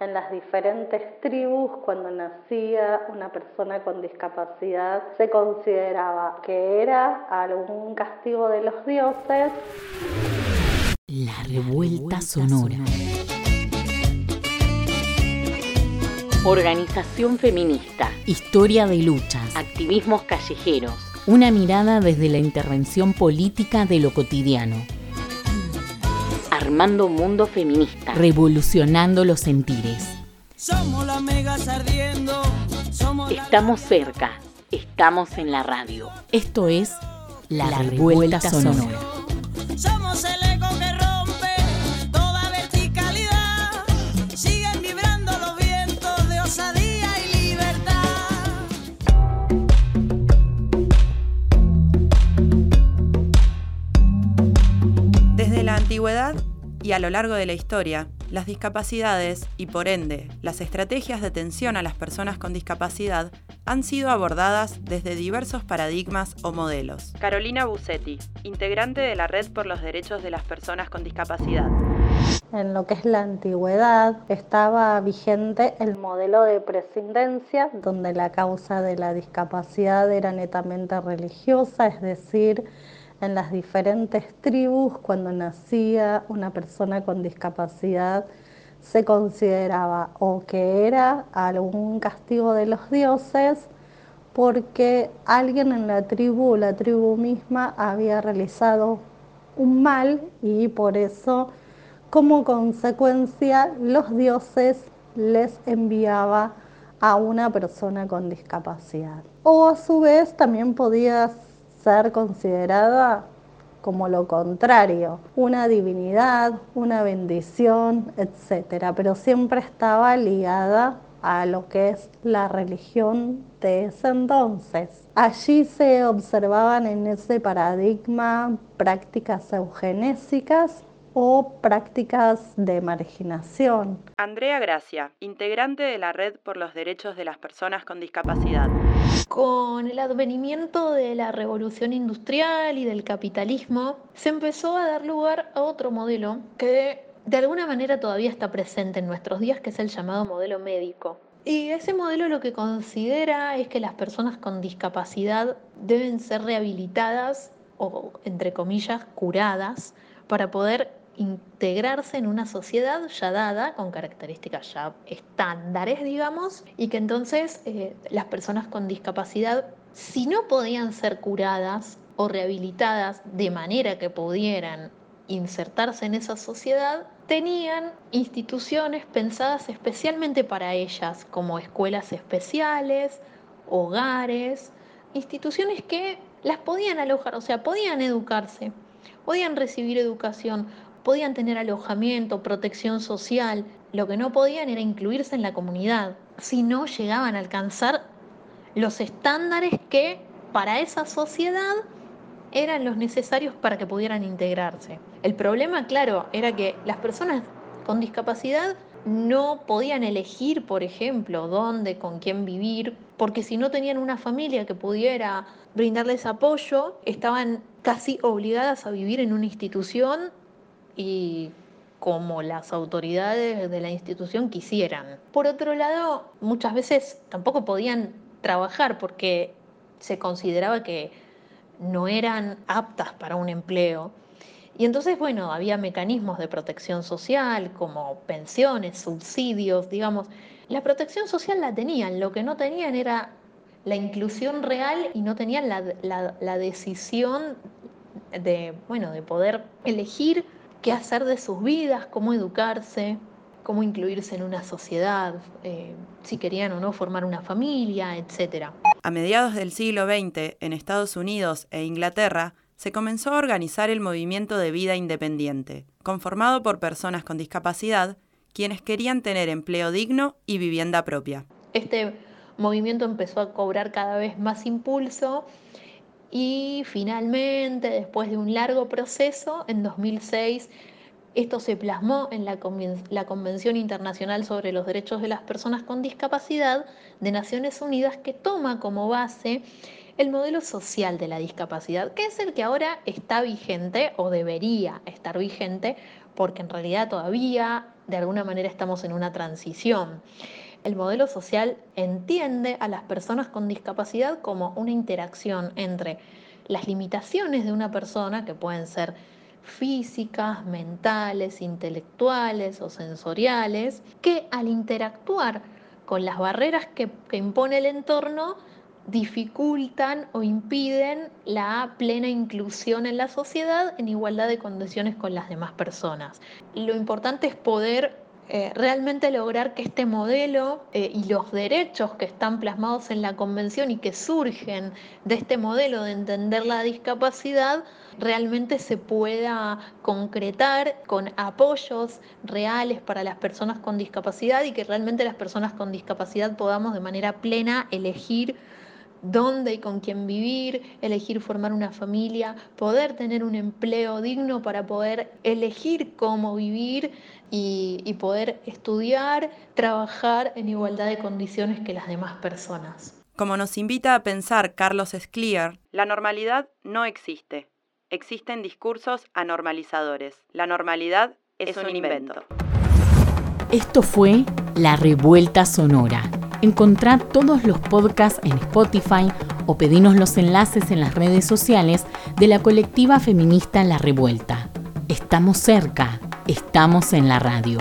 En las diferentes tribus, cuando nacía una persona con discapacidad, se consideraba que era algún castigo de los dioses. La revuelta sonora. Organización feminista. Historia de luchas. Activismos callejeros. Una mirada desde la intervención política de lo cotidiano. Armando Mundo Feminista. Revolucionando los sentires. Somos las megas ardiendo. Somos Estamos cerca. Estamos en la radio. Esto es La, Revuelta, Sonora. Somos el eco que rompe toda verticalidad. Siguen vibrando los vientos de osadía y libertad. Desde la antigüedad y a lo largo de la historia, las discapacidades y por ende las estrategias de atención a las personas con discapacidad han sido abordadas desde diversos paradigmas o modelos. Carolina Busetti, integrante de la Red por los Derechos de las Personas con Discapacidad. En lo que es la antigüedad estaba vigente el modelo de prescindencia, donde la causa de la discapacidad era netamente religiosa, es decir, en las diferentes tribus, cuando nacía una persona con discapacidad, se consideraba o que era algún castigo de los dioses porque alguien en la tribu o la tribu misma había realizado un mal y por eso como consecuencia los dioses les enviaba a una persona con discapacidad. O a su vez también podía ser considerada como lo contrario, una divinidad, una bendición, etcétera, pero siempre estaba ligada a lo que es la religión de ese entonces. Allí se observaban en ese paradigma prácticas eugenésicas o prácticas de marginación. Andrea Gracia, integrante de la Red por los Derechos de las Personas con Discapacidad. Con el advenimiento de la revolución industrial y del capitalismo, se empezó a dar lugar a otro modelo que de alguna manera todavía está presente en nuestros días, que es el llamado modelo médico. Y ese modelo lo que considera es que las personas con discapacidad deben ser rehabilitadas o, entre comillas, curadas para poder integrarse en una sociedad ya dada, con características ya estándares, digamos, y que entonces eh, las personas con discapacidad, si no podían ser curadas o rehabilitadas de manera que pudieran insertarse en esa sociedad, tenían instituciones pensadas especialmente para ellas, como escuelas especiales, hogares, instituciones que las podían alojar, o sea, podían educarse, podían recibir educación, podían tener alojamiento, protección social, lo que no podían era incluirse en la comunidad, si no llegaban a alcanzar los estándares que para esa sociedad eran los necesarios para que pudieran integrarse. El problema, claro, era que las personas con discapacidad no podían elegir, por ejemplo, dónde, con quién vivir, porque si no tenían una familia que pudiera brindarles apoyo, estaban casi obligadas a vivir en una institución y como las autoridades de la institución quisieran. Por otro lado, muchas veces tampoco podían trabajar porque se consideraba que no eran aptas para un empleo. Y entonces, bueno, había mecanismos de protección social como pensiones, subsidios, digamos. La protección social la tenían, lo que no tenían era la inclusión real y no tenían la, la, decisión de, bueno, de poder elegir qué hacer de sus vidas, cómo educarse, cómo incluirse en una sociedad, eh, si querían o no formar una familia, etc. A mediados del siglo XX, en Estados Unidos e Inglaterra, se comenzó a organizar el movimiento de vida independiente, conformado por personas con discapacidad, quienes querían tener empleo digno y vivienda propia. Este movimiento empezó a cobrar cada vez más impulso y finalmente, después de un largo proceso, en 2006, esto se plasmó en la, la, Convención Internacional sobre los Derechos de las Personas con Discapacidad de Naciones Unidas, que toma como base el modelo social de la discapacidad, que es el que ahora está vigente o debería estar vigente, porque en realidad todavía de alguna manera estamos en una transición. El modelo social entiende a las personas con discapacidad como una interacción entre las limitaciones de una persona, que pueden ser físicas, mentales, intelectuales o sensoriales, que al interactuar con las barreras que, impone el entorno, dificultan o impiden la plena inclusión en la sociedad en igualdad de condiciones con las demás personas. Lo importante es poder eh, realmente lograr que este modelo eh, y los derechos que están plasmados en la convención y que surgen de este modelo de entender la discapacidad realmente se pueda concretar con apoyos reales para las personas con discapacidad y que realmente las personas con discapacidad podamos de manera plena elegir dónde y con quién vivir, elegir formar una familia, poder tener un empleo digno para poder elegir cómo vivir y, poder estudiar, trabajar en igualdad de condiciones que las demás personas. Como nos invita a pensar Carlos Scliar, la normalidad no existe. Existen discursos anormalizadores. La normalidad es, un, invento. Esto fue La Revuelta Sonora. Encontrad todos los podcasts en Spotify o pedinos los enlaces en las redes sociales de la colectiva feminista La Revuelta. Estamos cerca, estamos en la radio.